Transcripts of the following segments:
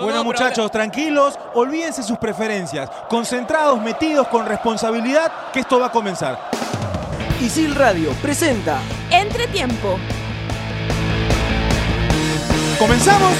Bueno muchachos, tranquilos, olvídense sus preferencias, concentrados, metidos con responsabilidad, que esto va a comenzar. Isil Radio presenta Entretiempo. ¿Comenzamos?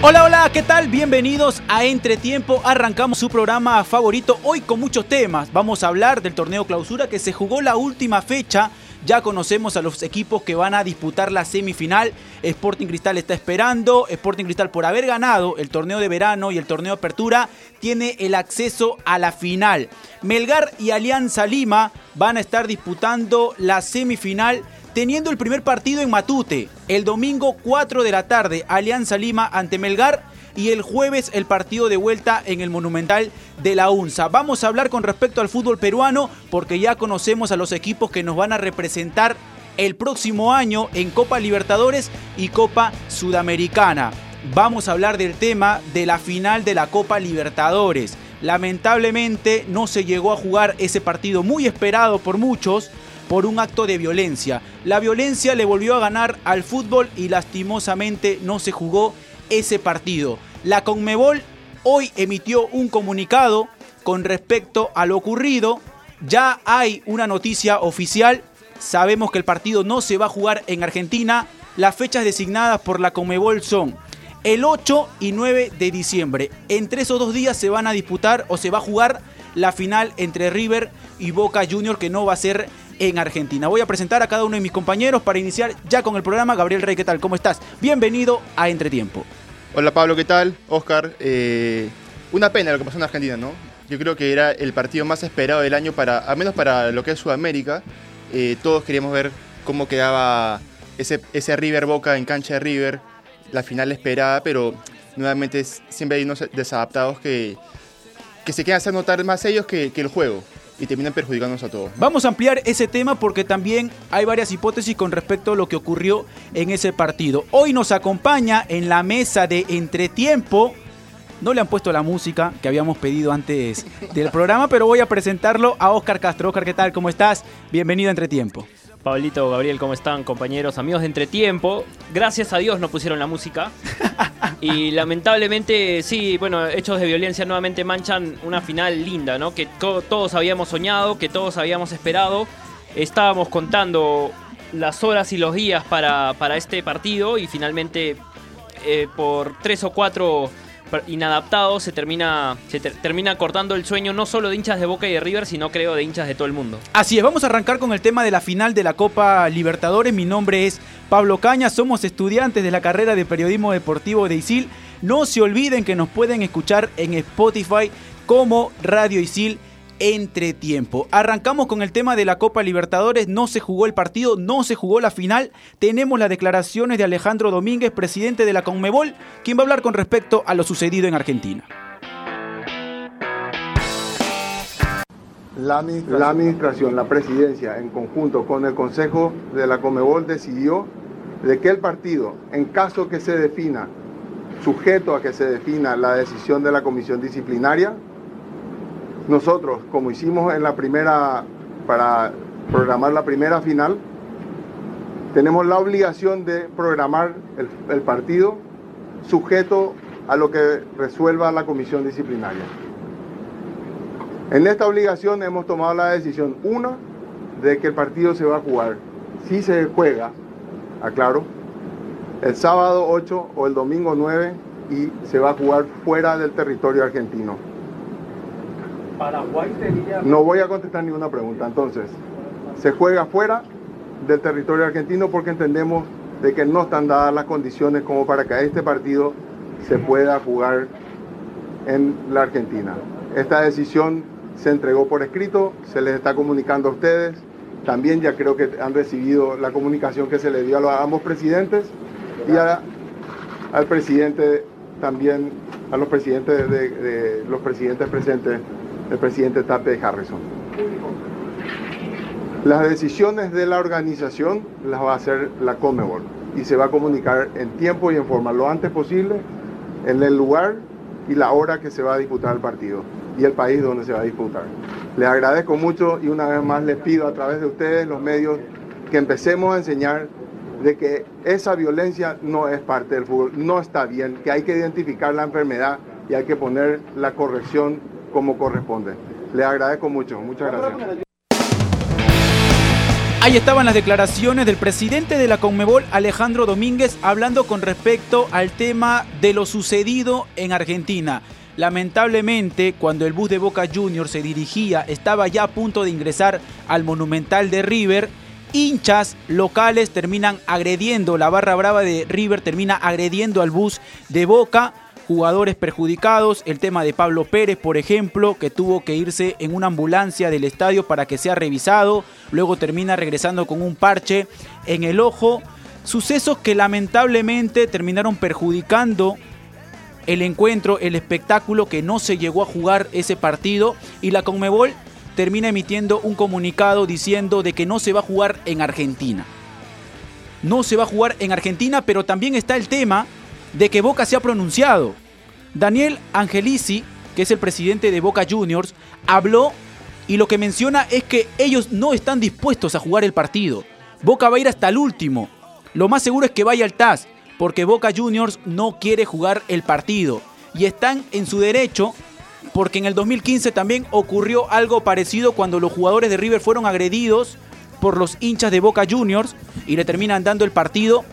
Hola, hola, ¿qué tal? Bienvenidos a Entretiempo. Arrancamos su programa favorito hoy con muchos temas. Vamos a hablar del torneo clausura que se jugó la última fecha. Ya conocemos a los equipos que van a disputar la semifinal. Sporting Cristal está esperando. Sporting Cristal por haber ganado el torneo de verano y el torneo de apertura tiene el acceso a la final. Melgar y Alianza Lima van a estar disputando la semifinal teniendo el primer partido en Matute. El domingo 4 de la tarde, Alianza Lima ante Melgar. Y el jueves el partido de vuelta en el Monumental de la UNSA. Vamos a hablar con respecto al fútbol peruano porque ya conocemos a los equipos que nos van a representar el próximo año en Copa Libertadores y Copa Sudamericana. Vamos a hablar del tema de la final de la Copa Libertadores. Lamentablemente no se llegó a jugar ese partido muy esperado por muchos por un acto de violencia. La violencia le volvió a ganar al fútbol y lastimosamente no se jugó ese partido. La Conmebol hoy emitió un comunicado con respecto a lo ocurrido. Ya hay una noticia oficial. Sabemos que el partido no se va a jugar en Argentina. Las fechas designadas por la Conmebol son el 8 y 9 de diciembre. Entre esos dos días se van a disputar o se va a jugar la final entre River y Boca Junior que no va a ser en Argentina. Voy a presentar a cada uno de mis compañeros para iniciar ya con el programa. Gabriel Rey, ¿qué tal? ¿Cómo estás? Bienvenido a Entretiempo. Hola Pablo, ¿qué tal? Oscar, eh, una pena lo que pasó en Argentina, ¿no? Yo creo que era el partido más esperado del año para, al menos para lo que es Sudamérica. Eh, todos queríamos ver cómo quedaba ese, River Boca en cancha de River, la final esperada, pero nuevamente siempre hay unos desadaptados que, que se quieren hacer notar más ellos que el juego y terminan perjudicándonos a todos. Vamos a ampliar ese tema porque también hay varias hipótesis con respecto a lo que ocurrió en ese partido. Hoy nos acompaña en la mesa de entretiempo. No le han puesto la música que habíamos pedido antes del programa, pero voy a presentarlo a Oscar Castro. Oscar, ¿qué tal? ¿Cómo estás? Bienvenido a Entretiempo. Pablito, Gabriel, ¿cómo están, compañeros, amigos de Entretiempo? Gracias a Dios no pusieron la música. Y lamentablemente, sí, bueno, hechos de violencia nuevamente manchan una final linda, ¿no? Que todos habíamos soñado, que todos habíamos esperado. Estábamos contando las horas y los días para, para este partido y finalmente eh, por tres o cuatro inadaptados se termina, se ter termina cortando el sueño no solo de hinchas de Boca y de River, sino creo de hinchas de todo el mundo. Así es, vamos a arrancar con el tema de la final de la Copa Libertadores. Mi nombre es Pablo Caña, somos estudiantes de la carrera de periodismo deportivo de ISIL. No se olviden que nos pueden escuchar en Spotify como Radio ISIL entretiempo. Arrancamos con el tema de la Copa Libertadores, no se jugó el partido, no se jugó la final. Tenemos las declaraciones de Alejandro Domínguez, presidente de la Conmebol, quien va a hablar con respecto a lo sucedido en Argentina. La administración, la, presidencia, en conjunto con el Consejo de la Conmebol, decidió de que el partido, en caso que se defina, sujeto a que se defina la decisión de la comisión disciplinaria, nosotros, como hicimos en la primera, para programar la primera final, tenemos la obligación de programar el, partido sujeto a lo que resuelva la comisión disciplinaria. En esta obligación hemos tomado la decisión, una, de que el partido se va a jugar, si se juega, aclaro, el sábado 8 o el domingo 9 y se va a jugar fuera del territorio argentino. No voy a contestar ninguna pregunta. Entonces, se juega fuera del territorio argentino porque entendemos de que no están dadas las condiciones como para que este partido se pueda jugar en la Argentina. Esta decisión se entregó por escrito, se les está comunicando a ustedes. También ya creo que han recibido la comunicación que se le dio a, los, ambos presidentes y al presidente también, a los presidentes de, de los presidentes presentes el presidente Tape Harrison. Las decisiones de la organización las va a hacer la Comebol y se va a comunicar en tiempo y en forma lo antes posible en el lugar y la hora que se va a disputar el partido y el país donde se va a disputar. Les agradezco mucho y una vez más les pido a través de ustedes, los medios, que empecemos a enseñar de que esa violencia no es parte del fútbol, no está bien, que hay que identificar la enfermedad y hay que poner la corrección como corresponde. Le agradezco mucho, muchas gracias. Ahí estaban las declaraciones del presidente de la Conmebol, Alejandro Domínguez, hablando con respecto al tema de lo sucedido en Argentina. Lamentablemente, cuando el bus de Boca Juniors se dirigía, estaba ya a punto de ingresar al Monumental de River, hinchas locales terminan agrediendo, la barra brava de River termina agrediendo al bus de Boca jugadores perjudicados, el tema de Pablo Pérez, por ejemplo, que tuvo que irse en una ambulancia del estadio para que sea revisado, luego termina regresando con un parche en el ojo, sucesos que lamentablemente terminaron perjudicando el encuentro, el espectáculo que no se llegó a jugar ese partido y la Conmebol termina emitiendo un comunicado diciendo de que no se va a jugar en Argentina. No se va a jugar en Argentina, pero también está el tema de que Boca se ha pronunciado. Daniel Angelici, que es el presidente de Boca Juniors, habló y lo que menciona es que ellos no están dispuestos a jugar el partido. Boca va a ir hasta el último. Lo más seguro es que vaya al TAS, porque Boca Juniors no quiere jugar el partido. Y están en su derecho, porque en el 2015 también ocurrió algo parecido cuando los jugadores de River fueron agredidos por los hinchas de Boca Juniors y le terminan dando el partido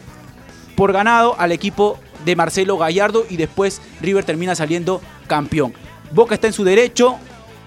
por ganado al equipo de Marcelo Gallardo y después River termina saliendo campeón. Boca está en su derecho,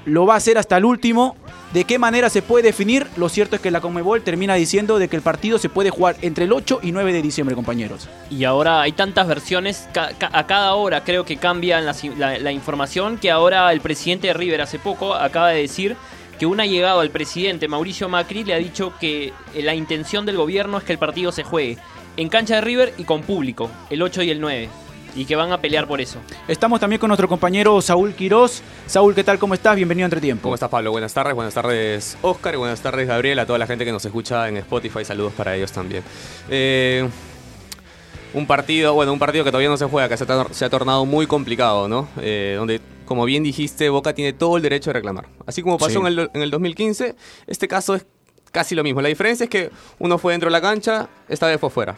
lo va a hacer hasta el último. ¿De qué manera se puede definir? Lo cierto es que la Conmebol termina diciendo de que el partido se puede jugar entre el 8 y 9 de diciembre, compañeros. Y ahora hay tantas versiones, a cada hora creo que cambian la, la, información, que ahora el presidente de River hace poco acaba de decir que un allegado al presidente Mauricio Macri le ha dicho que la intención del gobierno es que el partido se juegue en cancha de River y con público, el 8 y el 9. Y que van a pelear por eso. Estamos también con nuestro compañero Saúl Quirós. Saúl, ¿qué tal? ¿Cómo estás? Bienvenido a Entre Tiempo. ¿Cómo estás, Pablo? Buenas tardes, buenas tardes, Oscar, y buenas tardes, Gabriel, a toda la gente que nos escucha en Spotify. Saludos para ellos también. Eh, un partido, bueno, un partido que todavía no se juega, que se, ha tornado muy complicado, ¿no? Eh, donde, como bien dijiste, Boca tiene todo el derecho de reclamar. Así como pasó en, el, en el 2015, este caso es casi lo mismo. La diferencia es que uno fue dentro de la cancha, esta vez fue fuera.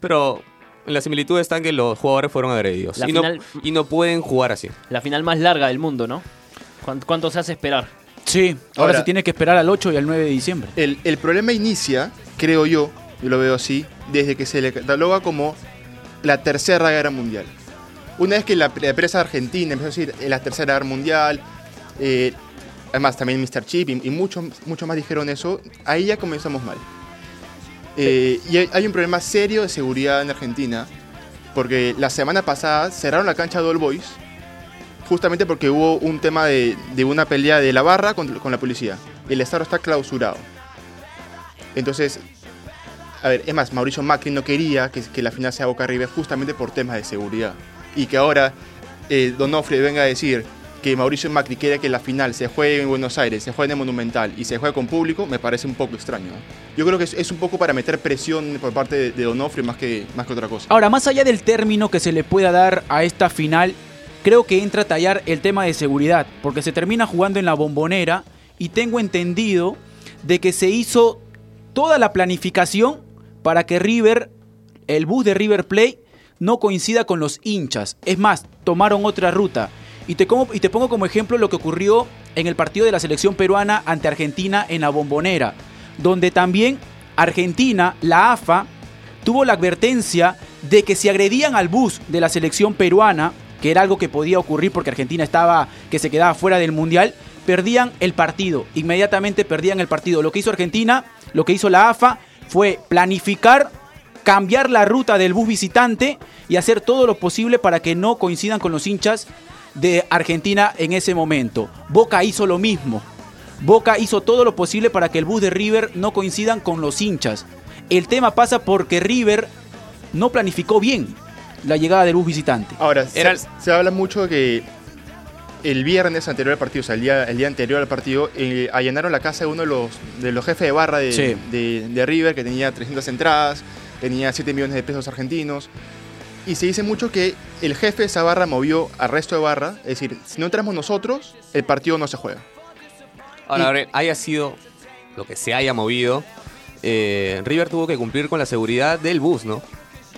Pero en la similitud está en que los jugadores fueron agredidos. Y, no, y, no, pueden jugar así. La final más larga del mundo, ¿no? ¿Cuánto, se hace esperar? Sí, ahora, se tiene que esperar al 8 y al 9 de diciembre. El, el problema inicia, creo yo, yo lo veo así, desde que se le cataloga como la tercera guerra mundial. Una vez que la, empresa argentina empezó a decir la tercera guerra mundial, eh, además también Mr. Chip y, muchos mucho más dijeron eso, ahí ya comenzamos mal. Eh, y hay un problema serio de seguridad en Argentina, porque la semana pasada cerraron la cancha de All Boys, justamente porque hubo un tema de, una pelea de la barra con, con la policía. El estado está clausurado. Entonces, a ver, es más, Mauricio Macri no quería que, que la final sea Boca River justamente por temas de seguridad. Y que ahora eh, Donofre venga a decir que Mauricio Macri quiera que la final se juegue en Buenos Aires, se juegue en el Monumental y se juegue con público, me parece un poco extraño. Yo creo que es, un poco para meter presión por parte de, de Donofrio más que, más que otra cosa. Ahora, más allá del término que se le pueda dar a esta final, creo que entra a tallar el tema de seguridad, porque se termina jugando en la bombonera y tengo entendido de que se hizo toda la planificación para que River, el bus de River Play, no coincida con los hinchas. Es más, tomaron otra ruta. Y te, y te pongo como ejemplo lo que ocurrió en el partido de la selección peruana ante Argentina en la bombonera, donde también Argentina, la AFA, tuvo la advertencia de que si agredían al bus de la selección peruana, que era algo que podía ocurrir porque Argentina estaba, que se quedaba fuera del Mundial, perdían el partido, inmediatamente perdían el partido. Lo que hizo Argentina, lo que hizo la AFA, fue planificar cambiar la ruta del bus visitante y hacer todo lo posible para que no coincidan con los hinchas de Argentina en ese momento. Boca hizo lo mismo. Boca hizo todo lo posible para que el bus de River no coincidan con los hinchas. El tema pasa porque River no planificó bien la llegada del bus visitante. Ahora, se, habla mucho de que el viernes anterior al partido, o sea, el día, el día anterior al partido, eh, allanaron la casa de uno de los, de los jefes de barra de, de River, que tenía 300 entradas, tenía 7 millones de pesos argentinos. Y se dice mucho que el jefe de esa barra movió al resto de barra. Es decir, si no entramos nosotros, el partido no se juega. Ahora, haya sido lo que se haya movido, eh, River tuvo que cumplir con la seguridad del bus, ¿no?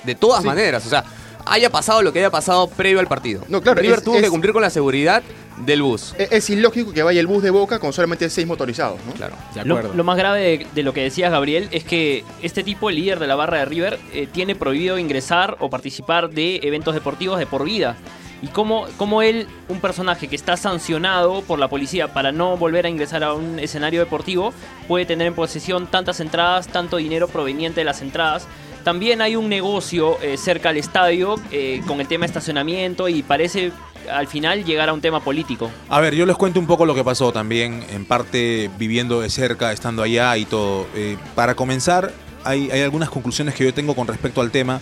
De todas maneras, o sea, haya pasado lo que haya pasado previo al partido. No, claro, River es- tuvo es- que cumplir con la seguridad del bus. Es, es ilógico que vaya el bus de Boca con solamente seis motorizados, ¿no? Claro. De Lo, acuerdo. lo más grave de, de lo que decías, Gabriel, es que este tipo, el líder de la barra de River, eh, tiene prohibido ingresar o participar de eventos deportivos de por vida. Y cómo, cómo él, un personaje que está sancionado por la policía para no volver a ingresar a un escenario deportivo, puede tener en posesión tantas entradas, tanto dinero proveniente de las entradas. También hay un negocio eh, cerca al estadio eh, con el tema de estacionamiento y parece al final llegar a un tema político. A ver, yo les cuento un poco lo que pasó también, en parte viviendo de cerca, estando allá y todo. Eh, para comenzar, hay, algunas conclusiones que yo tengo con respecto al tema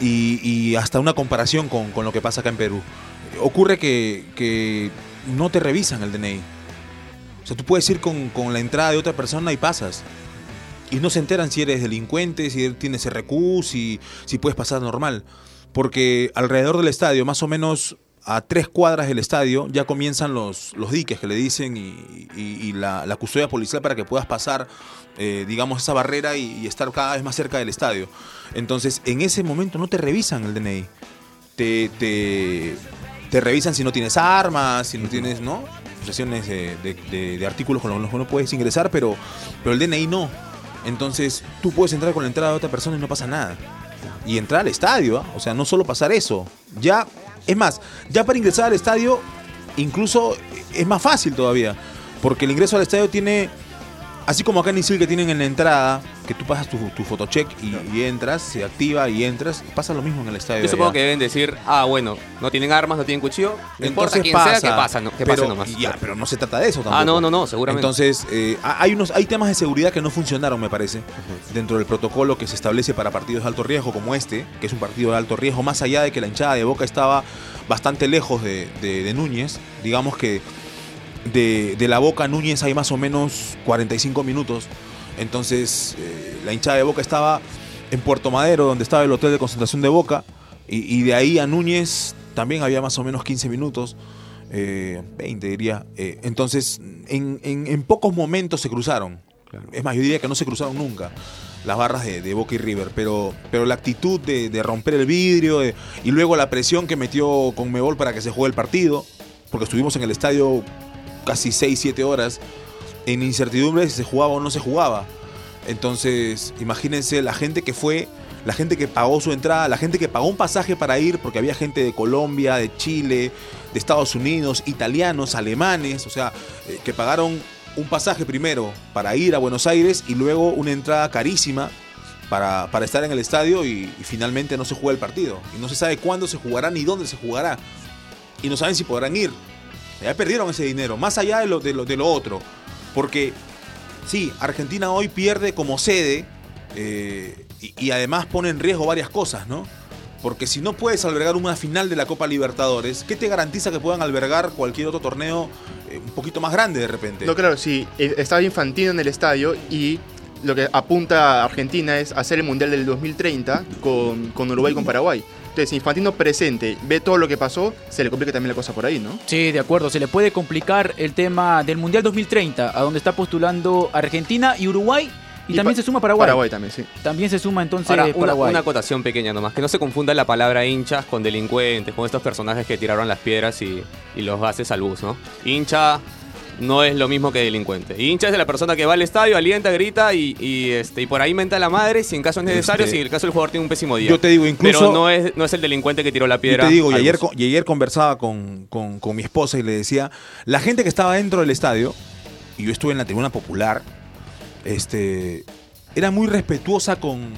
y, hasta una comparación con, lo que pasa acá en Perú. Ocurre que, no te revisan el DNI. O sea, tú puedes ir con la entrada de otra persona y pasas. Y no se enteran si eres delincuente, si tienes RQ, si, si puedes pasar normal. Porque alrededor del estadio, más o menos a tres cuadras del estadio, ya comienzan los, los diques que le dicen y, la, la custodia policial para que puedas pasar, eh, digamos, esa barrera y, estar cada vez más cerca del estadio. Entonces, en ese momento no te revisan el DNI. Te, te, revisan si no tienes armas, si no tienes, ¿no? De- de artículos con los que no puedes ingresar, pero, pero el DNI no. Entonces, tú puedes entrar con la entrada de otra persona y no pasa nada. Y entrar al estadio, ¿ah? o sea, no solo pasar eso. Ya, es más, ya para ingresar al estadio, incluso es más fácil todavía. Porque el ingreso al estadio tiene, así como acá en Isil que tienen en la entrada, que tú pasas tu, tu photocheck y, y entras, se activa y entras, pasa lo mismo en el estadio. Yo supongo que deben decir, ah, bueno, no tienen armas, no tienen cuchillo, no importa quién sea, que pasa, no, que pase pero, nomás. Ya, pero no se trata de eso tampoco. Ah, no, no, no, seguramente. Entonces, eh, ha- hay, unos, hay temas de seguridad que no funcionaron, me parece, dentro del protocolo que se establece para partidos de alto riesgo como este, que es un partido de alto riesgo, más allá de que la hinchada de Boca estaba bastante lejos de, de- de Núñez. Digamos que de, de la Boca a Núñez hay más o menos 45 minutos. Entonces, eh, la hinchada de Boca estaba en Puerto Madero, donde estaba el hotel de concentración de Boca, y, y de ahí a Núñez también había más o menos 15 minutos, eh, 20 diría. Eh, entonces, en, en- en pocos momentos se cruzaron. Es más, yo diría que no se cruzaron nunca las barras de, de Boca y River, pero, pero la actitud de, de romper el vidrio de- y luego la presión que metió con Mebol para que se juegue el partido, porque estuvimos en el estadio casi 6, 7 horas en incertidumbre si se jugaba o no se jugaba. Entonces, imagínense la gente que fue, la gente que pagó su entrada, la gente que pagó un pasaje para ir, porque había gente de Colombia, de Chile, de Estados Unidos, italianos, alemanes, o sea, eh, que pagaron un pasaje primero para ir a Buenos Aires y luego una entrada carísima para, para estar en el estadio y, y finalmente no se juega el partido. Y no se sabe cuándo se jugará ni dónde se jugará. Y no saben si podrán ir. Ya perdieron ese dinero, más allá de lo, de lo, de lo otro. Porque sí, Argentina hoy pierde como sede eh, y, además pone en riesgo varias cosas, ¿no? Porque si no puedes albergar una final de la Copa Libertadores, ¿qué te garantiza que puedan albergar cualquier otro torneo eh, un poquito más grande de repente? No, claro, sí. eh, Estaba Infantino en el estadio y lo que apunta a Argentina es hacer el Mundial del 2030 con, con Uruguay y con Paraguay. Entonces, si Infantino presente, ve todo lo que pasó, se le complica también la cosa por ahí, ¿no? Sí, de acuerdo. Se le puede complicar el tema del Mundial 2030, a donde está postulando Argentina y Uruguay. Y, Y también pa- se suma Paraguay. Paraguay también, sí. También se suma entonces Ahora, una, Paraguay. una acotación pequeña nomás, que no se confunda la palabra hinchas con delincuentes, con estos personajes que tiraron las piedras y, y los gases al bus, ¿no? Hincha no es lo mismo que delincuente. Hincha es de la persona que va al estadio, alienta, grita y, y, este, y por ahí menta la madre si en caso es necesario, Este, si en el caso del jugador tiene un pésimo día. Yo te digo, incluso... Pero no es, no es el delincuente que tiró la Yo piedra. te digo, y ayer, y ayer conversaba con, con- con mi esposa y le decía, la gente que estaba dentro del estadio, y yo estuve en la tribuna popular, este, era muy respetuosa con,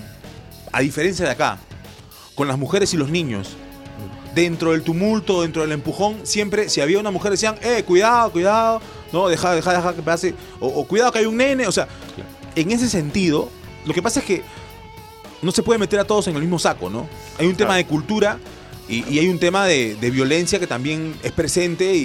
a diferencia de acá, con las mujeres y los niños. Dentro del tumulto, dentro del empujón, siempre, si había una mujer, decían, eh, cuidado, cuidado, no, deja, deja, deja que pase, o, o cuidado que hay un nene, o sea, en ese sentido, lo que pasa es que no se puede meter a todos en el mismo saco, ¿no? Hay un tema Claro. de cultura y, y hay un tema de, de violencia que también es presente y,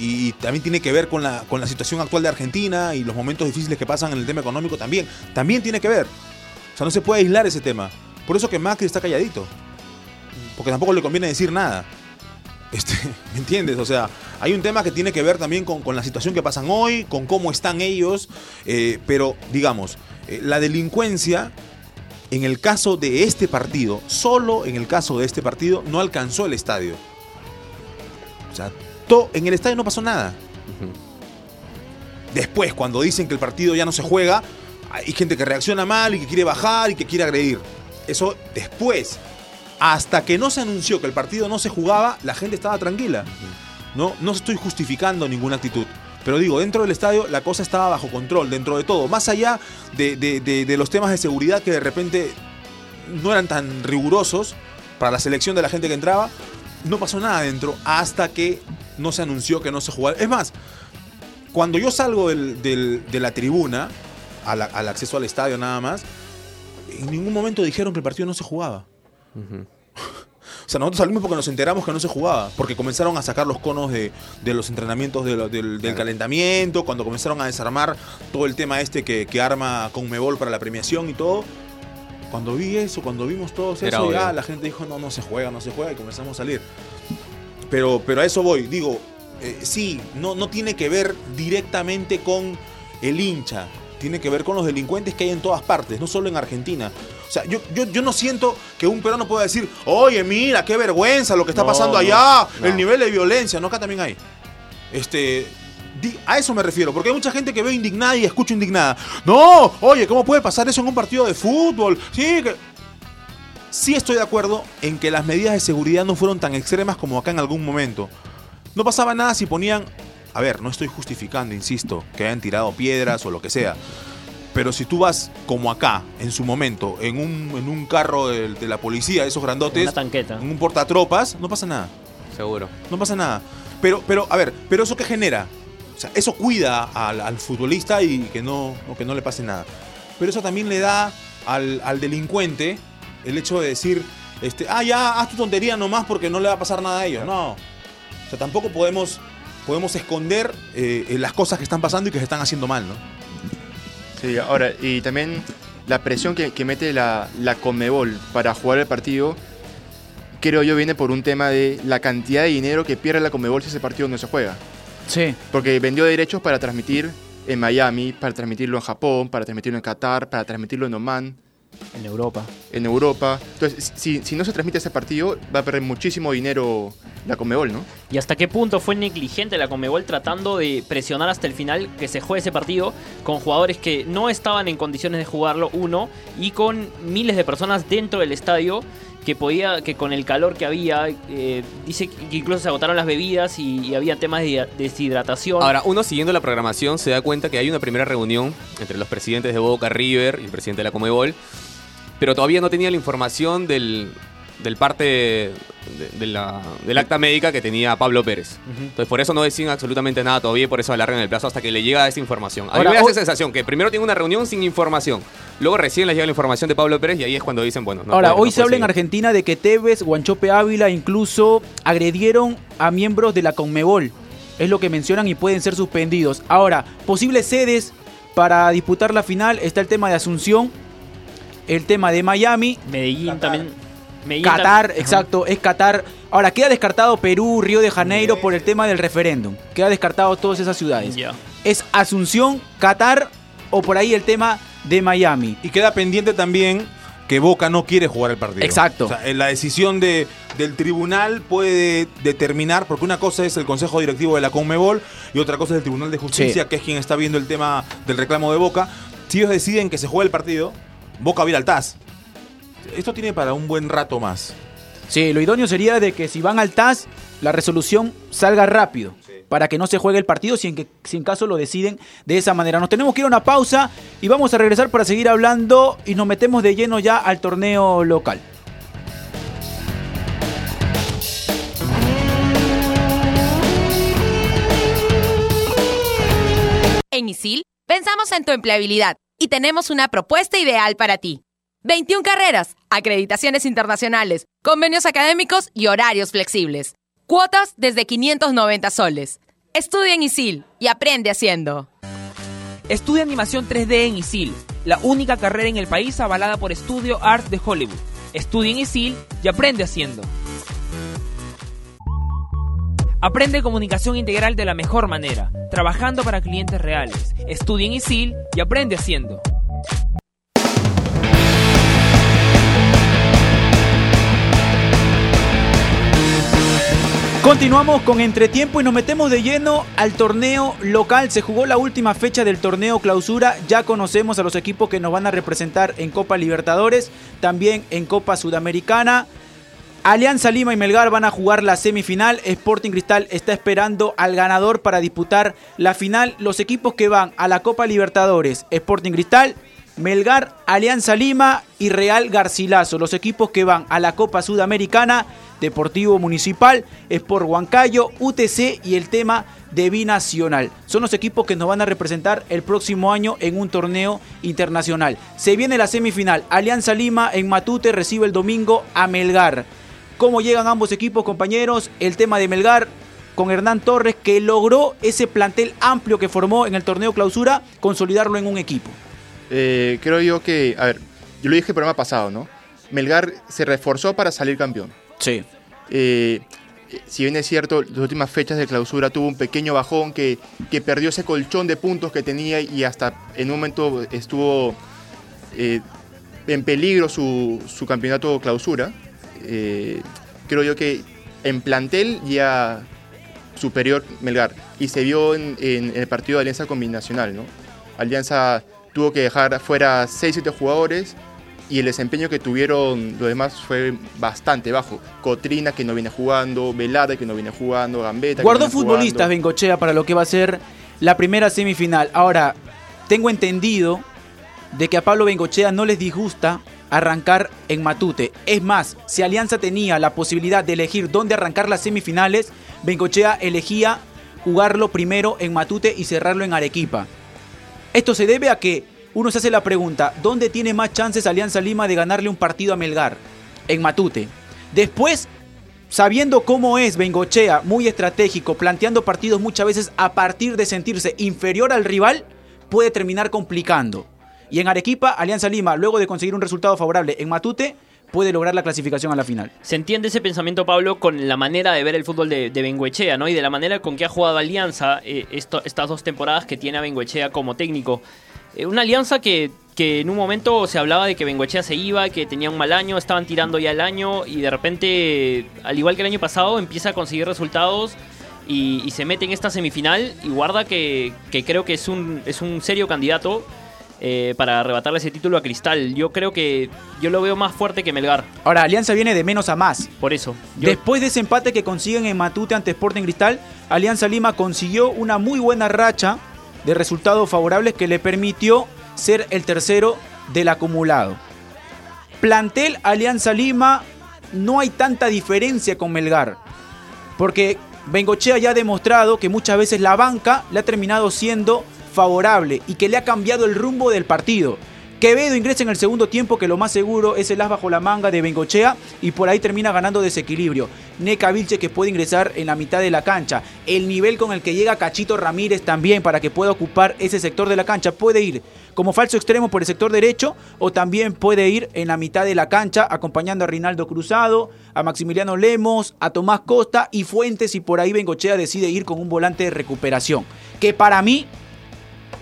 y- y también tiene que ver con la, con la situación actual de Argentina y los momentos difíciles que pasan en el tema económico también. También tiene que ver. O sea, no se puede aislar ese tema. Por eso que Macri está calladito. Porque tampoco le conviene decir nada. Este, ¿Me entiendes? O sea, hay un tema que tiene que ver también con, con la situación que pasan hoy, con cómo están ellos, eh, pero digamos, eh, la delincuencia, en el caso de este partido, solo en el caso de este partido, no alcanzó el estadio. O sea, to- en el estadio no pasó nada. Después, cuando dicen que el partido ya no se juega, hay gente que reacciona mal y que quiere bajar y que quiere agredir. Eso después. Hasta que no se anunció que el partido no se jugaba, la gente estaba tranquila. No, no estoy justificando ninguna actitud. Pero digo, dentro del estadio la cosa estaba bajo control, dentro de todo. Más allá de, de- de- de los temas de seguridad que de repente no eran tan rigurosos para la selección de la gente que entraba, no pasó nada dentro hasta que no se anunció que no se jugaba. Es más, cuando yo salgo del- del- de la tribuna, al, al acceso al estadio nada más, en ningún momento dijeron que el partido no se jugaba. O sea, nosotros salimos porque nos enteramos que no se jugaba, porque comenzaron a sacar los conos de, de los entrenamientos de lo- del, calentamiento, cuando comenzaron a desarmar todo el tema este que, que arma Conmebol para la premiación y todo. Cuando vi eso, cuando vimos todo eso, Era ya obvio. la gente dijo, no, no se juega, no se juega, y comenzamos a salir. Pero, pero a eso voy, digo, eh, sí, no, no tiene que ver directamente con el hincha, tiene que ver con los delincuentes que hay en todas partes, no solo en Argentina. O sea, yo, yo, yo no siento que un peruano pueda decir, oye, mira, qué vergüenza lo que está No, pasando no, allá, no. el nivel de violencia, no, acá también hay. Este, a eso me refiero, porque hay mucha gente que ve indignada y escucho indignada. No, oye, ¿cómo puede pasar eso en un partido de fútbol? Sí, que... Sí estoy de acuerdo en que las medidas de seguridad no fueron tan extremas como acá en algún momento. No pasaba nada si ponían... A ver, no estoy justificando, insisto, que hayan tirado piedras o lo que sea. Pero si tú vas como acá, en su momento, en un, en un carro de, de la policía, esos grandotes, Una tanqueta. en un portatropas, no pasa nada. Seguro. No pasa nada. Pero, pero, a ver, pero eso qué genera? O sea, eso cuida al, al futbolista y que no, o que no le pase nada. Pero eso también le da al, al delincuente el hecho de decir, este, ah, ya, haz tu tontería nomás porque no le va a pasar nada a ellos. No. O sea, tampoco podemos, podemos esconder eh, eh, las cosas que están pasando y que se están haciendo mal, ¿no? Sí, ahora, y también la presión que, que mete la, la Conmebol para jugar el partido, creo yo viene por un tema de la cantidad de dinero que pierde la Conmebol si ese partido no se juega. Sí. Porque vendió derechos para transmitir en Miami, para transmitirlo en Japón, para transmitirlo en Qatar, para transmitirlo en Oman, En Europa. en Europa. Entonces, si, si no se transmite ese partido, va a perder muchísimo dinero la Conmebol, ¿no? ¿Y hasta qué punto fue negligente la Conmebol tratando de presionar hasta el final que se juegue ese partido con jugadores que no estaban en condiciones de jugarlo, uno, y con miles de personas dentro del estadio que podía, que con el calor que había, eh, dice que incluso se agotaron las bebidas y, y había temas de deshidratación. Ahora, uno siguiendo la programación se da cuenta que hay una primera reunión entre los presidentes de Boca River y el presidente de la Comebol, pero todavía no tenía la información del, del parte de, de la- del acta médica que tenía Pablo Pérez. Entonces, por eso no decían absolutamente nada todavía y por eso alargan el plazo hasta que le llega esa información. A mí Ahora, me da esa sensación que primero tiene una reunión sin información, luego recién les llega la información de Pablo Pérez y ahí es cuando dicen, bueno, no Ahora, puede- hoy no se habla en. Argentina de que Tevez, Guanchope Ávila incluso agredieron a miembros de la Conmebol. Es lo que mencionan y pueden ser suspendidos. Ahora, posibles sedes para disputar la final está el tema de Asunción, el tema de Miami, Medellín también. Medellín Qatar, exacto, es Qatar. Ahora, queda descartado Perú, Río de Janeiro por el tema del referéndum. Queda descartado todas esas ciudades. Es Asunción, Qatar o por ahí el tema de Miami. Y queda pendiente también que Boca no quiere jugar el partido. Exacto. O sea, eh, la decisión de, del tribunal puede determinar, porque una cosa es el Consejo Directivo de la Conmebol y otra cosa es el Tribunal de Justicia, Sí. que es quien está viendo el tema del reclamo de Boca. Si ellos deciden que se juegue el partido, Boca va a ir al TAS. Esto tiene para un buen rato más. Sí, lo idóneo sería de que si van al TAS, la resolución salga rápido. Para que no se juegue el partido si en, que, si en caso lo deciden de esa manera. Nos tenemos que ir a una pausa y vamos a regresar para seguir hablando y nos metemos de lleno ya al torneo local. En ISIL pensamos en tu empleabilidad y tenemos una propuesta ideal para ti. 21 carreras, acreditaciones internacionales, convenios académicos y horarios flexibles. Cuotas desde 590 soles. Estudia en ISIL y aprende haciendo. Estudia animación 3D en ISIL, la única carrera en el país avalada por Studio Art de Hollywood. Estudia en ISIL y aprende haciendo. Aprende comunicación integral de la mejor manera, trabajando para clientes reales. Estudia en ISIL y aprende haciendo. Continuamos con entretiempo y nos metemos de lleno al torneo local. Se jugó la última fecha del torneo clausura. Ya conocemos a los equipos que nos van a representar en Copa Libertadores, también en Copa Sudamericana. Alianza Lima y Melgar van a jugar la semifinal. Sporting Cristal está esperando al ganador para disputar la final. Los equipos que van a la Copa Libertadores, Sporting Cristal, Melgar, Alianza Lima y Real Garcilaso. Los equipos que van a la Copa Sudamericana, Deportivo Municipal, Sport Huancayo, UTC y el tema de Binacional. Son los equipos que nos van a representar el próximo año en un torneo internacional. Se viene la semifinal. Alianza Lima en Matute recibe el domingo a Melgar. ¿Cómo llegan ambos equipos, compañeros? El tema de Melgar con Hernán Torres que logró ese plantel amplio que formó en el torneo clausura, consolidarlo en un equipo. Eh, creo yo que, a ver, yo lo dije el programa pasado, ¿no? Melgar se reforzó para salir campeón. Sí. Eh, si bien es cierto, las últimas fechas de clausura tuvo un pequeño bajón que, que perdió ese colchón de puntos que tenía y hasta en un momento estuvo eh, en peligro su, su campeonato clausura. Eh, creo yo que en plantel ya superior Melgar y se vio en, en el partido de Alianza Combinacional, ¿no? Alianza tuvo que dejar fuera 6-7 jugadores y el desempeño que tuvieron los demás fue bastante bajo. Cotrina que no viene jugando, Velada que no viene jugando, Gambetta. que Guardó no viene futbolistas jugando. Bengochea para lo que va a ser la primera semifinal. Ahora, tengo entendido de que a Pablo Bengochea no les disgusta arrancar en Matute. Es más, si Alianza tenía la posibilidad de elegir dónde arrancar las semifinales, Bengochea elegía jugarlo primero en Matute y cerrarlo en Arequipa. Esto se debe a que uno se hace la pregunta, ¿dónde tiene más chances Alianza Lima de ganarle un partido a Melgar? En Matute. Después, sabiendo cómo es Bengochea, muy estratégico, planteando partidos muchas veces a partir de sentirse inferior al rival, puede terminar complicando. Y en Arequipa, Alianza Lima, luego de conseguir un resultado favorable en Matute, puede lograr la clasificación a la final. Se entiende ese pensamiento, Pablo, con la manera de ver el fútbol de, de Bengoechea, ¿no? Y de la manera con que ha jugado Alianza eh, estas dos temporadas que tiene a Bengoechea como técnico. Eh, una alianza que, que en un momento se hablaba de que Bengoechea se iba, que tenía un mal año, estaban tirando ya el año y de repente, al igual que el año pasado, empieza a conseguir resultados y, y se mete en esta semifinal y guarda que, que creo que es un, es un serio candidato eh, para arrebatarle ese título a Cristal. Yo creo que yo lo veo más fuerte que Melgar, Ahora, Alianza viene de menos a más. por eso. Yo- Después de ese empate que consiguen en Matute ante Sporting Cristal, Alianza Lima consiguió una muy buena racha de resultados favorables que le permitió ser el tercero del acumulado. Plantel Alianza Lima, no hay tanta diferencia con Melgar, porque Bengochea ya ha demostrado que muchas veces la banca le ha terminado siendo favorable y que le ha cambiado el rumbo del partido. Quevedo ingresa en el segundo tiempo, que lo más seguro es el as bajo la manga de Bengochea y por ahí termina ganando desequilibrio. Neca Vilche que puede ingresar en la mitad de la cancha. El nivel con el que llega Cachito Ramírez también para que pueda ocupar ese sector de la cancha. Puede ir como falso extremo por el sector derecho o también puede ir en la mitad de la cancha acompañando a Rinaldo Cruzado, a Maximiliano Lemos, a Tomás Costa y Fuentes y por ahí Bengochea decide ir con un volante de recuperación. Que para mí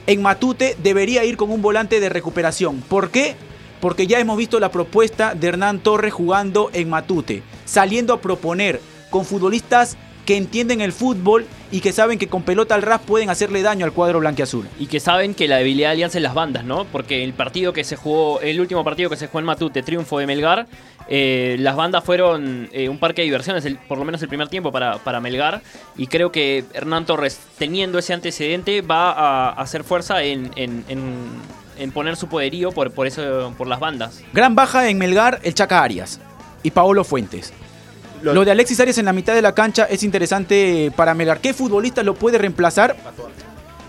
en Matute debería ir con un volante de recuperación. ¿Por qué? Porque ya hemos visto la propuesta de Hernán Torres jugando en Matute, saliendo a proponer con futbolistas que entienden el fútbol y que saben que con pelota al ras pueden hacerle daño al cuadro blanquiazul. Y que saben que la debilidad de Alianza es las bandas, ¿no? Porque el partido que se jugó, el último partido que se jugó en Matute, triunfo de Melgar, eh, las bandas fueron eh, un parque de diversiones, el- por lo menos el primer tiempo para, para Melgar. Y creo que Hernán Torres, teniendo ese antecedente, va a hacer fuerza en, en- en- en poner su poderío por, por, eso, por las bandas. Gran baja en Melgar el Chaca Arias y Paolo Fuentes. Lo- Lo de Alexis Arias en la mitad de la cancha es interesante para Melgar. ¿Qué futbolista lo puede reemplazar?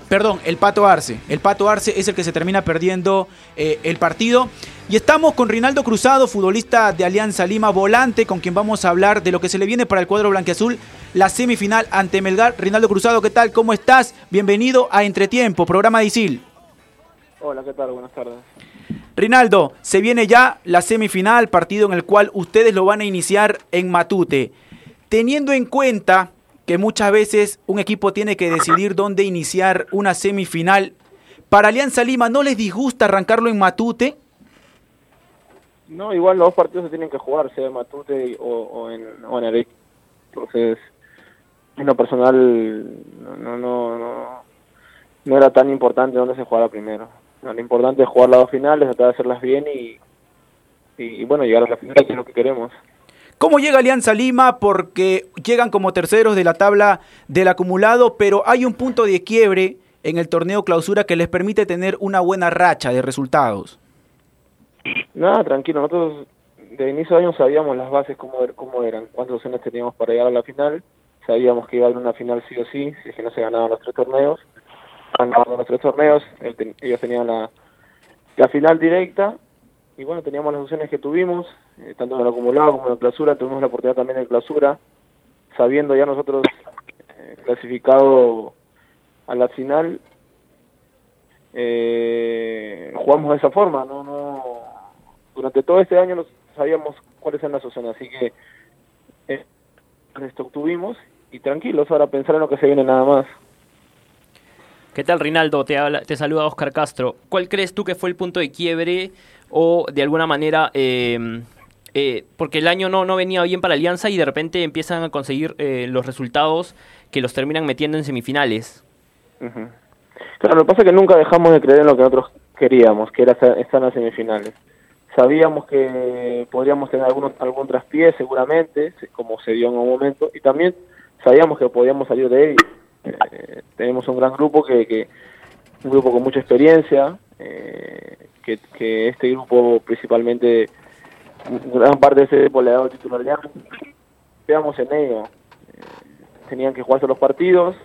Perdón, el Pato Arce. El Pato Arce es el que se termina perdiendo eh, el partido. Y estamos con Rinaldo Cruzado, futbolista de Alianza Lima, volante, con quien vamos a hablar de lo que se le viene para el cuadro blanquiazul, la semifinal ante Melgar. Rinaldo Cruzado, ¿qué tal? ¿Cómo estás? Bienvenido a Entretiempo, programa de Isil. Hola, ¿qué tal? Buenas tardes. Rinaldo, se viene ya la semifinal, partido en el cual ustedes lo van a iniciar en Matute. Teniendo en cuenta que muchas veces un equipo tiene que decidir dónde iniciar una semifinal, para Alianza Lima no les disgusta arrancarlo en Matute. No, igual los dos partidos se tienen que jugar, sea en Matute o, en, o en. Entonces, en lo personal no, no, no, no, no era tan importante dónde se jugara primero. No, lo importante es jugar las dos finales, tratar de hacerlas bien y, y, y bueno, llegar a la final, que es lo que queremos. ¿Cómo llega Alianza Lima? Porque llegan como terceros de la tabla del acumulado, pero hay un punto de quiebre en el torneo clausura que les permite tener una buena racha de resultados. Nada, tranquilo, nosotros de inicio de año sabíamos las bases cómo, er- cómo eran, cuántas opciones teníamos para llegar a la final, sabíamos que iba a haber una final sí o sí, si es que no se ganaban los tres torneos, ganaban los tres torneos, ellos tenían la, final directa, y bueno, teníamos las opciones que tuvimos, eh, tanto en el acumulado como en la clausura, tuvimos la oportunidad también de clausura, sabiendo ya nosotros eh, clasificado a la final, eh, jugamos de esa forma, no, no, durante todo este año nos sabíamos cuáles eran las opciones, así que eh, esto obtuvimos y tranquilos ahora pensar en lo que se viene nada más. ¿Qué tal, Rinaldo? Te, habla, te saluda Oscar Castro. ¿Cuál crees tú que fue el punto de quiebre o de alguna manera, eh, eh, porque el año no, no venía bien para Alianza y de repente empiezan a conseguir eh, los resultados que los terminan metiendo en semifinales? Claro, lo que pasa es que nunca dejamos de creer en lo que nosotros queríamos, que era estar en las semifinales. Sabíamos que podríamos tener algún, algún traspié seguramente, se- como se dio en un momento, y también sabíamos que podíamos salir de ello. Eh, tenemos un gran grupo que, que un grupo con mucha experiencia, eh, que, este grupo principalmente, gran parte de ese grupo le ha dado titularidad, veamos en ello. Eh, tenían que jugarse los partidos,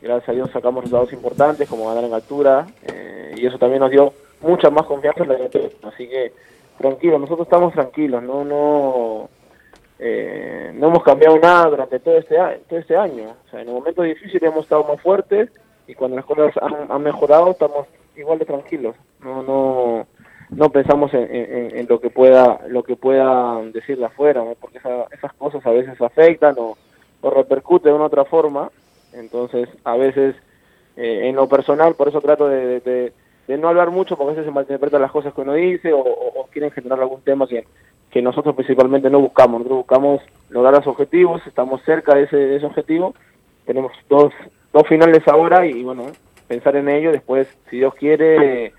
gracias a Dios sacamos resultados importantes como ganar en altura eh, y eso también nos dio mucha más confianza en la dirección. así que tranquilo nosotros estamos tranquilos no no eh, no hemos cambiado nada durante todo este todo este año. O sea en el momento difícil hemos estado más fuertes y cuando las cosas han, han mejorado estamos igual de tranquilos. No no no pensamos en, lo que pueda lo que pueda decirle afuera porque esa- esas cosas a veces afectan o, repercuten de una otra forma. Entonces, a veces, eh, en lo personal, por eso trato de, no hablar mucho, porque a veces se malinterpretan las cosas que uno dice o, o- o quieren generar algún tema que, que nosotros principalmente no buscamos. Nosotros buscamos lograr los objetivos, estamos cerca de ese, de ese objetivo. Tenemos dos, dos finales ahora y, bueno, pensar en ello. Después, si Dios quiere, eh,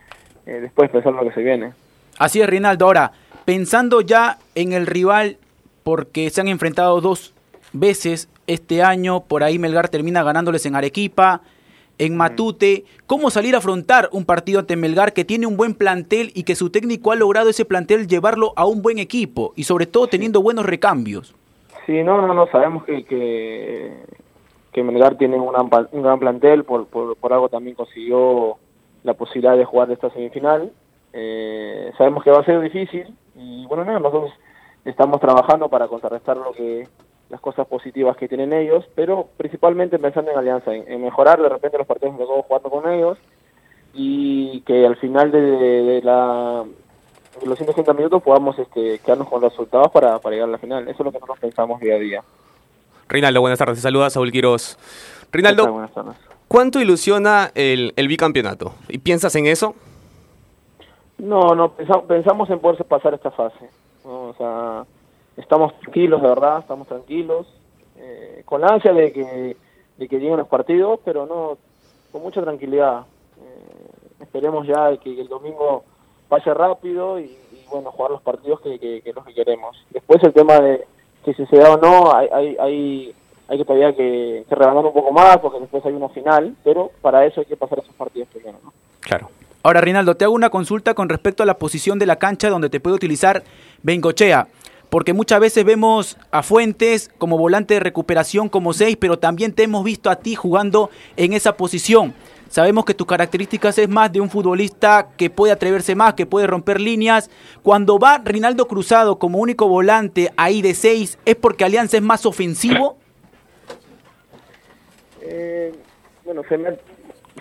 después pensar en lo que se viene. Así es, Rinaldo. Ahora, pensando ya en el rival, porque se han enfrentado dos veces este año, por ahí Melgar termina ganándoles en Arequipa, en Matute. ¿Cómo salir a afrontar un partido ante Melgar que tiene un buen plantel y que su técnico ha logrado ese plantel llevarlo a un buen equipo y sobre todo teniendo buenos recambios? Sí, no, no, no, sabemos que, que, que Melgar tiene un gran, pa- un gran plantel, por, por, por algo también consiguió la posibilidad de jugar esta semifinal. Eh, sabemos que va a ser difícil y bueno, nada, nosotros estamos trabajando para contrarrestar lo que las cosas positivas que tienen ellos, pero principalmente pensando en alianza, en, en mejorar de repente los partidos que tocó jugando con ellos y que al final de, de la de los 180 minutos podamos este, quedarnos con los resultados para, para llegar a la final. Eso es lo que nosotros pensamos día a día. Rinaldo, buenas tardes. Te saluda Saúl Quiroz. ¿Qué tal? Rinaldo, Buenas tardes. ¿cuánto ilusiona el, el bicampeonato? ¿Y piensas en eso? No, no, pensa- pensamos en poderse pasar esta fase. ¿no? O sea, estamos tranquilos, de verdad, estamos tranquilos, eh, con la ansia de que, de que lleguen los partidos, pero no, con mucha tranquilidad. Eh, esperemos ya que el domingo vaya rápido y, bueno, jugar los partidos que, que, los que queremos. Después el tema de que si se da o no, hay, hay, hay, hay que todavía que, que un poco más, porque después hay una final, pero para eso hay que pasar esos partidos primero, ¿no? Claro. Ahora, Rinaldo, te hago una consulta con respecto a la posición de la cancha donde te puede utilizar Bengochea. Porque muchas veces vemos a Fuentes como volante de recuperación como seis, pero también te hemos visto a ti jugando en esa posición. Sabemos que tus características es más de un futbolista que puede atreverse más, que puede romper líneas. Cuando va Rinaldo Cruzado como único volante ahí de seis, ¿es porque Alianza es más ofensivo? Eh, bueno, se me,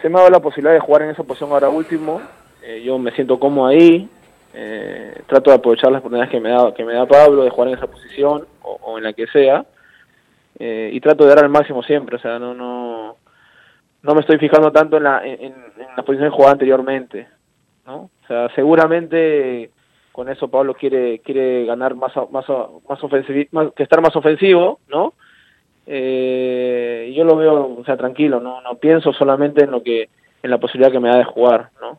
se me ha dado la posibilidad de jugar en esa posición ahora último. Eh, yo me siento cómodo ahí. Eh, trato de aprovechar las oportunidades que me da, que me da Pablo de jugar en esa posición o, en la que sea. Eh, y trato de dar al máximo siempre. O sea, no, no, no me estoy fijando tanto en la, en, en la posición que jugaba anteriormente. ¿no? O sea, seguramente con eso Pablo quiere quiere ganar más más más ofensivo, más, que estar más ofensivo, ¿no? eh, yo lo veo, o sea, tranquilo, no, no pienso solamente en lo que, en la posibilidad que me da de jugar, ¿no?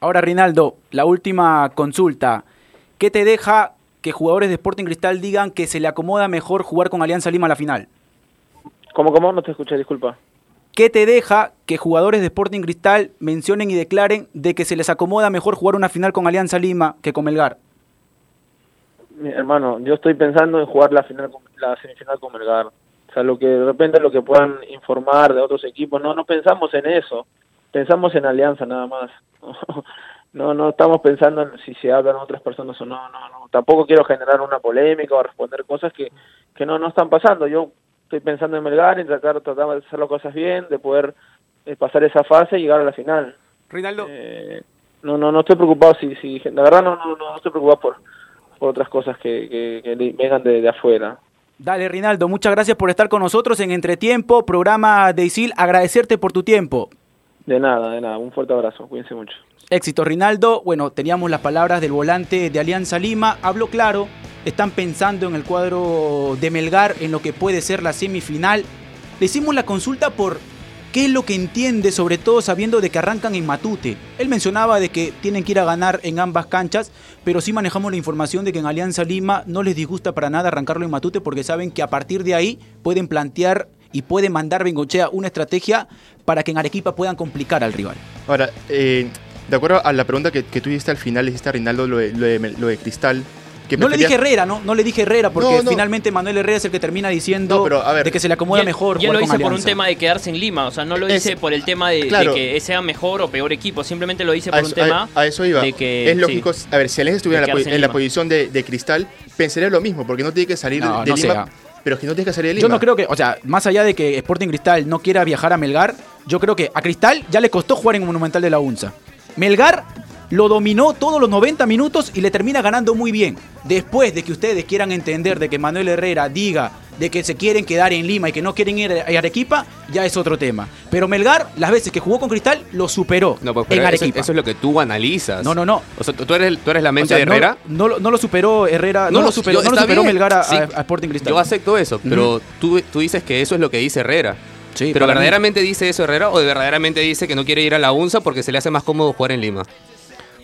Ahora, Rinaldo, la última consulta. ¿Qué te deja que jugadores de Sporting Cristal digan que se le acomoda mejor jugar con Alianza Lima a la final? ¿Cómo, cómo? No te escuché, disculpa. ¿Qué te deja que jugadores de Sporting Cristal mencionen y declaren de que se les acomoda mejor jugar una final con Alianza Lima que con Melgar? Mi hermano, yo estoy pensando en jugar la final, con- la semifinal con Melgar. O sea, lo que de repente lo que puedan informar de otros equipos, no, no pensamos en eso. Pensamos en Alianza nada más. No, no estamos pensando en si se hablan otras personas o no, no, no. Tampoco quiero generar una polémica o responder cosas que, que no, no están pasando. Yo estoy pensando en Melgar y tratar, tratar de hacer las cosas bien, de poder eh, pasar esa fase y llegar a la final. Rinaldo, Eh, no, no, no estoy preocupado si, si, la verdad no, no, no estoy preocupado por, por otras cosas que, que, que vengan de, de afuera. Dale, Rinaldo, muchas gracias por estar con nosotros en Entretiempo, programa de ISIL. Agradecerte por tu tiempo. De nada, de nada. Un fuerte abrazo. Cuídense mucho. Éxito, Rinaldo. Bueno, teníamos las palabras del volante de Alianza Lima. Habló claro. Están pensando en el cuadro de Melgar, en lo que puede ser la semifinal. Le hicimos la consulta por qué es lo que entiende, sobre todo sabiendo de que arrancan en Matute. Él mencionaba de que tienen que ir a ganar en ambas canchas, pero sí manejamos la información de que en Alianza Lima no les disgusta para nada arrancarlo en Matute porque saben que a partir de ahí pueden plantear y puede mandar Bengochea una estrategia para que en Arequipa puedan complicar al rival. Ahora, eh, de acuerdo a la pregunta que, que tú hiciste al final, le hiciste a Rinaldo lo de, lo de, lo de Cristal. Que No le dije Herrera, ¿no? No le dije Herrera porque No, no. finalmente Manuel Herrera es el que termina diciendo No, pero, a ver. de que se le acomoda Y él- mejor Y él lo dice por un tema de quedarse en Lima, o sea, no lo Es- dice por el tema de, que sea mejor o peor equipo, simplemente lo dice A por eso, un tema a- a eso iba. de que es lógico, sí. a ver, si Alianza estuviera en la, en en posición de, de Cristal, pensaría lo mismo, porque no tiene que salir No, de no Lima. sea. Pero es que no tiene que salir de Lima. Yo no creo que, o sea, más allá de que Sporting Cristal no quiera viajar a Melgar, yo creo que a Cristal ya le costó jugar en Monumental de la UNSA. Melgar lo dominó todos los 90 minutos y le termina ganando muy bien. Después de que ustedes quieran entender de que Manuel Herrera diga de que se quieren quedar en Lima y que no quieren ir a Arequipa, ya es otro tema. Pero Melgar, las veces que jugó con Cristal, lo superó no, pues, en eso, Arequipa. eso es lo que tú analizas. No, no, no. O sea, tú eres, tú eres la O mente sea, de Herrera. No, lo- no lo superó Herrera, no, lo superó, yo- lo superó Melgar a, sí. a- Sporting Cristal. Yo acepto eso, pero tú, tú dices que eso es lo que dice Herrera. Sí, pero mí- verdaderamente dice eso Herrera o de verdaderamente dice que no quiere ir a la UNSA porque se le hace más cómodo jugar en Lima.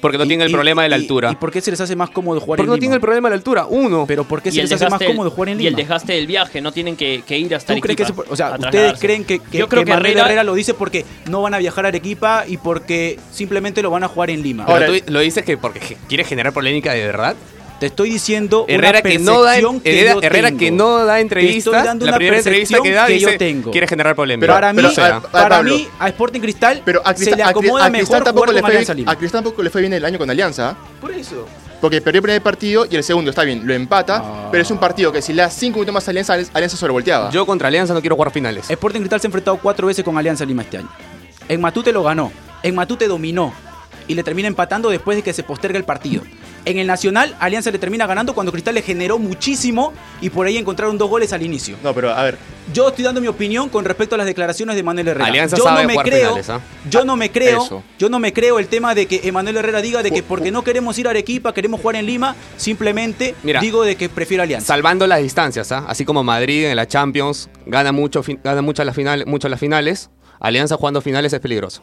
Porque no Y- tiene el y- problema de la altura. ¿Y por qué se les hace más cómodo jugar porque en no Lima? tiene el problema de la altura. Uno. Pero ¿por qué se les hace más cómodo jugar en Y el Lima? desgaste del viaje, no tienen que, que ir hasta ¿Tú crees que Arequipa eso- o sea, ustedes creen que, que, Yo creo que que Herrera- Herrera lo dice porque no van a viajar a Arequipa y porque simplemente lo van a jugar en Lima? Ahora- tú lo dices que porque quiere generar polémica de verdad. Te estoy diciendo Herrera una que no da percepción que Herrera, yo Herrera tengo. que no da Te entrevistas. estoy dando La una primera entrevista que da percepción que yo tengo. quiere generar polémica. Pero- para mí, pero, a- a- para Pablo, mí, a Sporting Cristal Pero a se Cristal, le a Cri- acomoda mejor tampoco jugar le con fue Alianza bien, Lima. a Cristal tampoco le fue bien el año con Alianza. Por eso. Porque perdió el primer partido y el segundo, está bien, lo empata, Ah. pero es un partido que si le das 5 minutos más a Alianza, Alianza sobrevolteaba. Yo contra Alianza no quiero jugar finales. Sporting Cristal se ha enfrentado cuatro veces con Alianza Lima este año. En Matute lo ganó, en Matute dominó y le termina empatando después de que se posterga el partido. En el Nacional, Alianza le termina ganando cuando Cristal le generó muchísimo y por ahí encontraron dos goles al inicio. No, pero a ver, Yo estoy dando mi opinión con respecto a las declaraciones de Manuel Herrera. Alianza yo sabe no me jugar creo, finales, ¿ah? yo no me creo, Eso. yo no me creo el tema de que Emanuel Herrera diga de que porque no queremos ir a Arequipa, queremos jugar en Lima, simplemente Mira, digo de que prefiero Alianza. Salvando las distancias, ¿ah? así como Madrid en la Champions gana mucho, gana mucho las finales, mucho las finales, Alianza jugando finales es peligroso.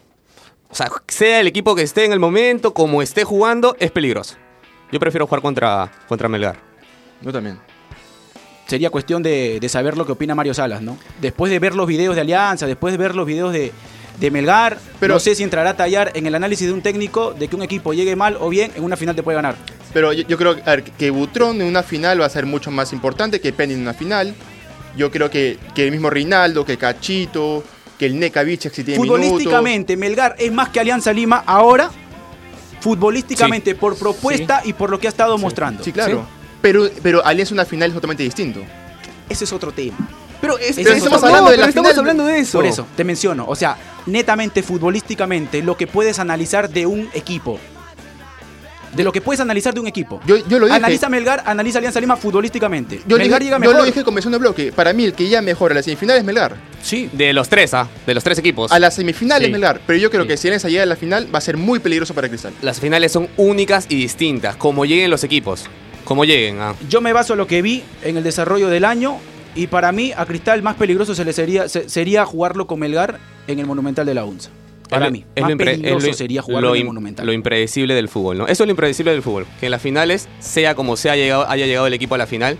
O sea, sea el equipo que esté en el momento, como esté jugando, es peligroso. Yo prefiero jugar contra, contra Melgar. yo también. sería cuestión de, de saber lo que opina Mario Salas, ¿no? Después de ver los videos de Alianza, después de ver los videos de, de Melgar, Pero- no sé si entrará a tallar en el análisis de un técnico de que un equipo llegue mal o bien, en una final te puede ganar. Pero yo, yo creo a ver, que Butrón en una final va a ser mucho más importante que Penny en una final. Yo creo que, que el mismo Rinaldo, que Cachito, que el Nekavich si tiene minutos. Futbolísticamente, Melgar es más que Alianza Lima ahora, futbolísticamente, por propuesta y por lo que ha estado mostrando. Sí, claro. Pero, pero Alianza una final es totalmente distinto. Ese es otro tema. Pero, es, Pero estamos hablando de la estamos final. hablando de eso. Por eso, te menciono. O sea, netamente futbolísticamente, lo que puedes analizar de un equipo. De lo que puedes analizar de un equipo. Yo, yo lo dije. Analiza Melgar, analiza Alianza Lima futbolísticamente. yo, Melgar dije- llega yo mejor. lo dije comenzando el bloque. Para mí, el que llega mejor a la semifinal es Melgar. Sí. De los tres, ¿ah? De los tres equipos. A la semifinal Sí. es Melgar. Pero yo creo Sí. que si Alianza llega a la final, va a ser muy peligroso para Cristal. Las finales son únicas y distintas, como lleguen los equipos. Como lleguen, ¿ah? Yo me baso en lo que vi en el desarrollo del año Y para mí, a Cristal más peligroso se le sería, se- sería jugarlo con Melgar en el Monumental de la UNSA. Para mí, es más lo peligroso lo- sería jugarlo lo en el im- Monumental. Lo impredecible del fútbol, ¿no? Eso es lo impredecible del fútbol. Que en las finales, sea como sea llegado, haya llegado el equipo a la final,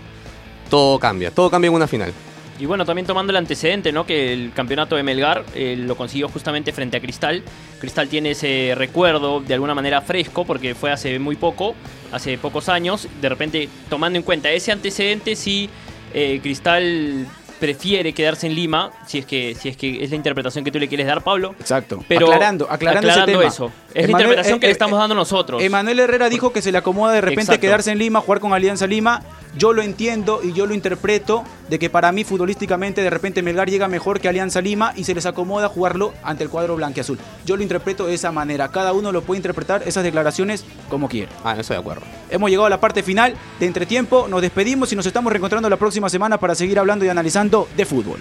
todo cambia. Todo cambia en una final. Y bueno, también tomando el antecedente, ¿no? Que el campeonato de Melgar eh, lo consiguió justamente frente a Cristal. Cristal tiene ese recuerdo de alguna manera fresco porque fue hace muy poco, hace pocos años. De repente, tomando en cuenta ese antecedente, sí, eh, Cristal prefiere quedarse en Lima, si es que si es que es la interpretación que tú le quieres dar, Pablo. Exacto. Pero aclarando, aclarando, ese tema. eso. Es la interpretación eh, que le eh, estamos dando nosotros. Emanuel Herrera dijo que se le acomoda de repente Exacto. quedarse en Lima, jugar con Alianza Lima. Yo lo entiendo y yo lo interpreto de que para mí futbolísticamente de repente Melgar llega mejor que Alianza Lima y se les acomoda jugarlo ante el cuadro blanquiazul. Yo lo interpreto de esa manera. Cada uno lo puede interpretar esas declaraciones como quiera. Ah, no estoy de acuerdo. Hemos llegado a la parte final de entretiempo. Nos despedimos y nos estamos reencontrando la próxima semana para seguir hablando y analizando de fútbol.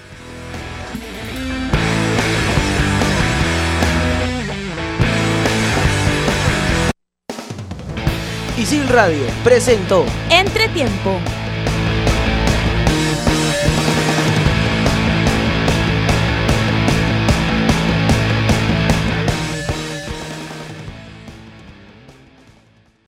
Isil Radio presentó Entretiempo.